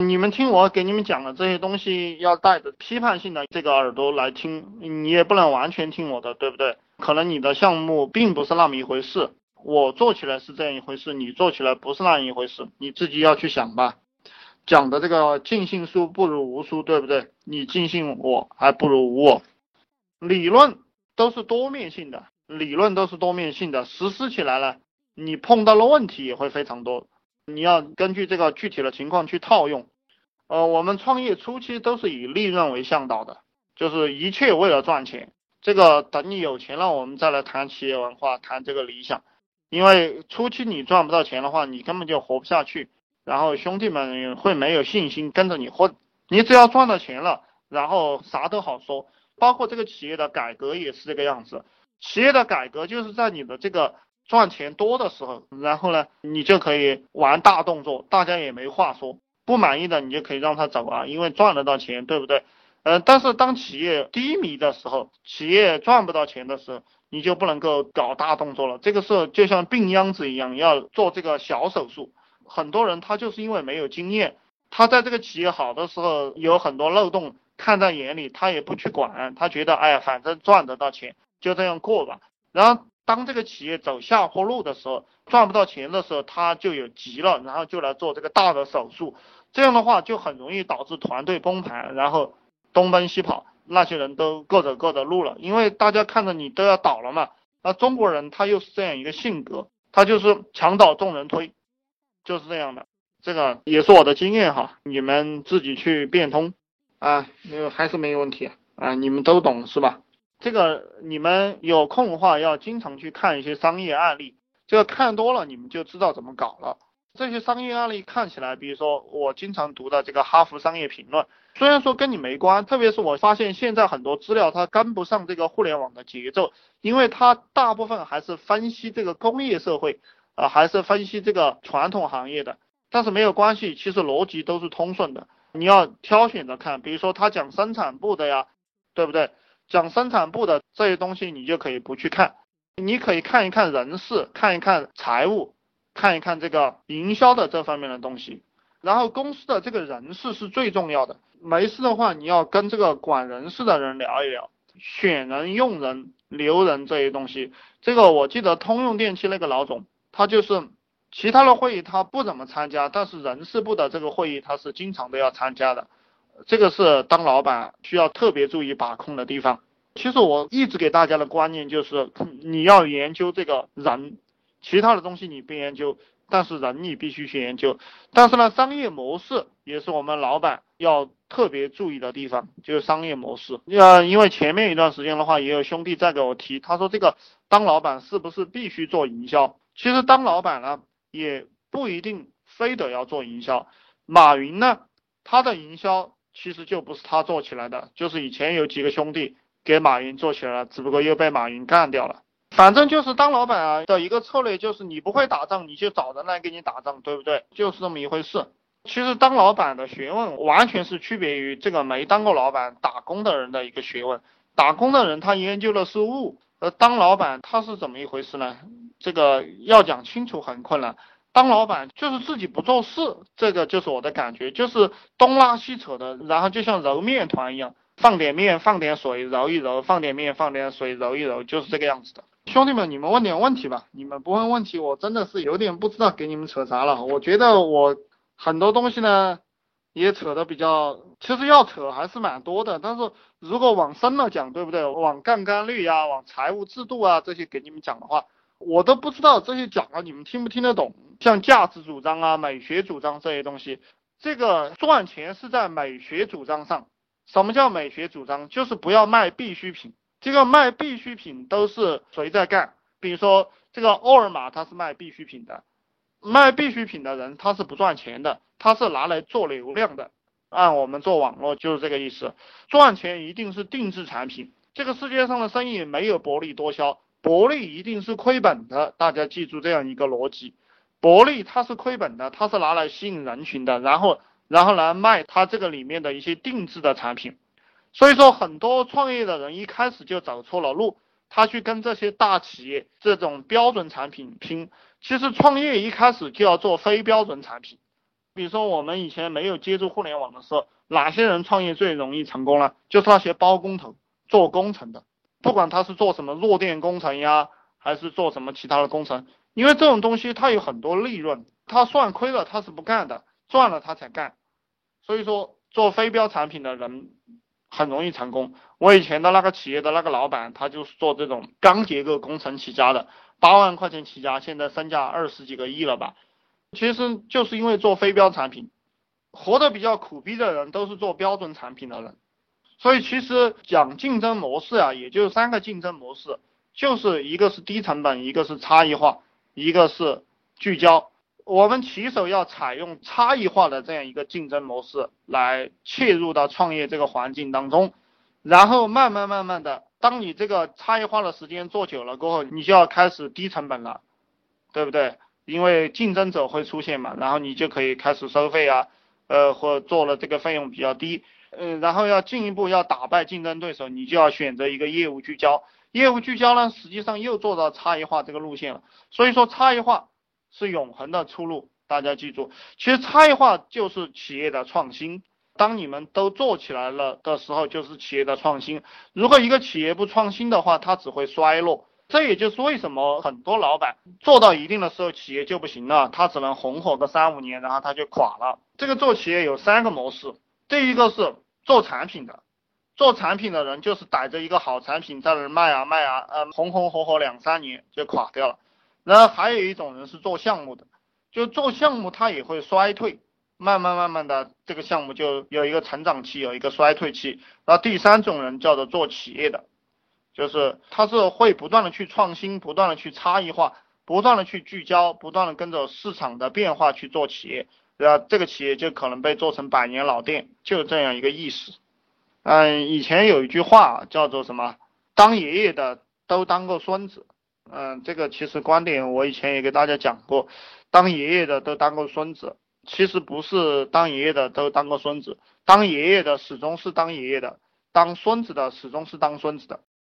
你们听我给你们讲的这些东西，要带着批判性的这个耳朵来听，你也不能完全听我的，对不对？可能你的项目并不是那么一回事，我做起来是这样一回事，你做起来不是那样一回事，你自己要去想吧。讲的这个尽信书不如无书，对不对？你尽信我还不如无我。理论都是多面性的，理论都是多面性的，实施起来了，你碰到了问题也会非常多。你要根据这个具体的情况去套用。呃，我们创业初期都是以利润为向导的，就是一切为了赚钱。这个等你有钱了，我们再来谈企业文化，谈这个理想。因为初期你赚不到钱的话，你根本就活不下去。然后兄弟们会没有信心跟着你混，你只要赚到钱了，然后啥都好说。包括这个企业的改革也是这个样子，企业的改革就是在你的这个赚钱多的时候，然后呢，你就可以玩大动作，大家也没话说。不满意的你就可以让他走啊，因为赚得到钱，对不对？呃，但是当企业低迷的时候，企业赚不到钱的时候，你就不能够搞大动作了。这个是就像病秧子一样，要做这个小手术。很多人他就是因为没有经验，他在这个企业好的时候有很多漏洞看在眼里，他也不去管，他觉得哎呀反正赚得到钱就这样过吧。然后当这个企业走下坡路的时候，赚不到钱的时候，他就有急了，然后就来做这个大的手术。这样的话就很容易导致团队崩盘，然后东奔西跑，那些人都各走各的路了，因为大家看着你都要倒了嘛。那中国人他又是这样一个性格，他就是墙倒众人推。就是这样的，这个也是我的经验哈，你们自己去变通啊，没有还是没有问题啊，你们都懂是吧？这个你们有空的话要经常去看一些商业案例，这个看多了你们就知道怎么搞了。这些商业案例看起来，比如说我经常读的这个《哈佛商业评论》，虽然说跟你没关，特别是我发现现在很多资料它跟不上这个互联网的节奏，因为它大部分还是分析这个工业社会。啊，还是分析这个传统行业的，但是没有关系，其实逻辑都是通顺的。你要挑选着看，比如说他讲生产部的呀，对不对？讲生产部的这些东西，你就可以不去看，你可以看一看人事，看一看财务，看一看这个营销的这方面的东西。然后公司的这个人事是最重要的，没事的话，你要跟这个管人事的人聊一聊，选人、用人、留人这些东西。这个我记得通用电气那个老总。他就是其他的会议他不怎么参加，但是人事部的这个会议他是经常都要参加的，这个是当老板需要特别注意把控的地方。其实我一直给大家的观念就是你要研究这个人，其他的东西你不研究，但是人你必须去研究。但是呢，商业模式也是我们老板要特别注意的地方，就是商业模式。呃，因为前面一段时间的话，也有兄弟在给我提，他说这个当老板是不是必须做营销？其实当老板呢，也不一定非得要做营销。马云呢，他的营销其实就不是他做起来的，就是以前有几个兄弟给马云做起来了，只不过又被马云干掉了。反正就是当老板啊的一个策略，就是你不会打仗，你就找人来给你打仗，对不对？就是这么一回事。其实当老板的学问，完全是区别于这个没当过老板打工的人的一个学问。打工的人他研究的是物，而当老板他是怎么一回事呢？这个要讲清楚很困难。当老板就是自己不做事，这个就是我的感觉，就是东拉西扯的，然后就像揉面团一样，放点面，放点水，揉一揉，放点面，放点水，揉一揉，就是这个样子的。兄弟们，你们问点问题吧。你们不问问题，我真的是有点不知道给你们扯啥了。我觉得我很多东西呢，也扯的比较，其实要扯还是蛮多的。但是如果往深了讲，对不对？往杠杆率呀，往财务制度啊这些给你们讲的话。我都不知道这些讲了你们听不听得懂？像价值主张啊、美学主张这些东西，这个赚钱是在美学主张上。什么叫美学主张？就是不要卖必需品。这个卖必需品都是谁在干？比如说这个沃尔玛，它是卖必需品的，卖必需品的人他是不赚钱的，他是拿来做流量的。按我们做网络就是这个意思，赚钱一定是定制产品。这个世界上的生意没有薄利多销。薄利一定是亏本的，大家记住这样一个逻辑，薄利它是亏本的，它是拿来吸引人群的，然后然后来卖它这个里面的一些定制的产品，所以说很多创业的人一开始就走错了路，他去跟这些大企业这种标准产品拼，其实创业一开始就要做非标准产品，比如说我们以前没有接触互联网的时候，哪些人创业最容易成功呢？就是那些包工头、做工程的，不管他是做什么弱电工程呀，还是做什么其他的工程，因为这种东西它有很多利润，他算亏了他是不干的，赚了他才干。所以说做非标产品的人很容易成功。我以前的那个企业的那个老板，他就是做这种钢结构工程起家的，八万块钱起家，现在身价二十几个亿了吧？其实就是因为做非标产品，活得比较苦逼的人都是做标准产品的人。所以其实讲竞争模式啊，也就三个竞争模式，就是一个是低成本，一个是差异化，一个是聚焦。我们起手要采用差异化的这样一个竞争模式来切入到创业这个环境当中，然后慢慢慢慢的，当你这个差异化的时间做久了过后，你就要开始低成本了，对不对？因为竞争者会出现嘛，然后你就可以开始收费啊，呃，或做了这个费用比较低，嗯，然后要进一步要打败竞争对手，你就要选择一个业务聚焦，业务聚焦呢，实际上又做到差异化这个路线了，所以说差异化。是永恒的出路，大家记住，其实差异化就是企业的创新。当你们都做起来了的时候，就是企业的创新。如果一个企业不创新的话，它只会衰落。这也就是为什么很多老板做到一定的时候，企业就不行了，他只能红火个三五年，然后他就垮了。这个做企业有三个模式，第一个是做产品的，做产品的人就是逮着一个好产品在那卖啊卖啊，呃，红红火火两三年就垮掉了。然后还有一种人是做项目的，就做项目他也会衰退，慢慢慢慢的这个项目就有一个成长期，有一个衰退期。然后第三种人叫做做企业的，就是他是会不断的去创新，不断的去差异化，不断的去聚焦，不断的跟着市场的变化去做企业，然后这个企业就可能被做成百年老店，就这样一个意思。嗯，以前有一句话叫做什么？当爷爷的都当过孙子。嗯，这个其实观点我以前也给大家讲过，当爷爷的都当过孙子，其实不是当爷爷的都当过孙子，当爷爷的始终是当爷爷的，当孙子的始终是当孙子的。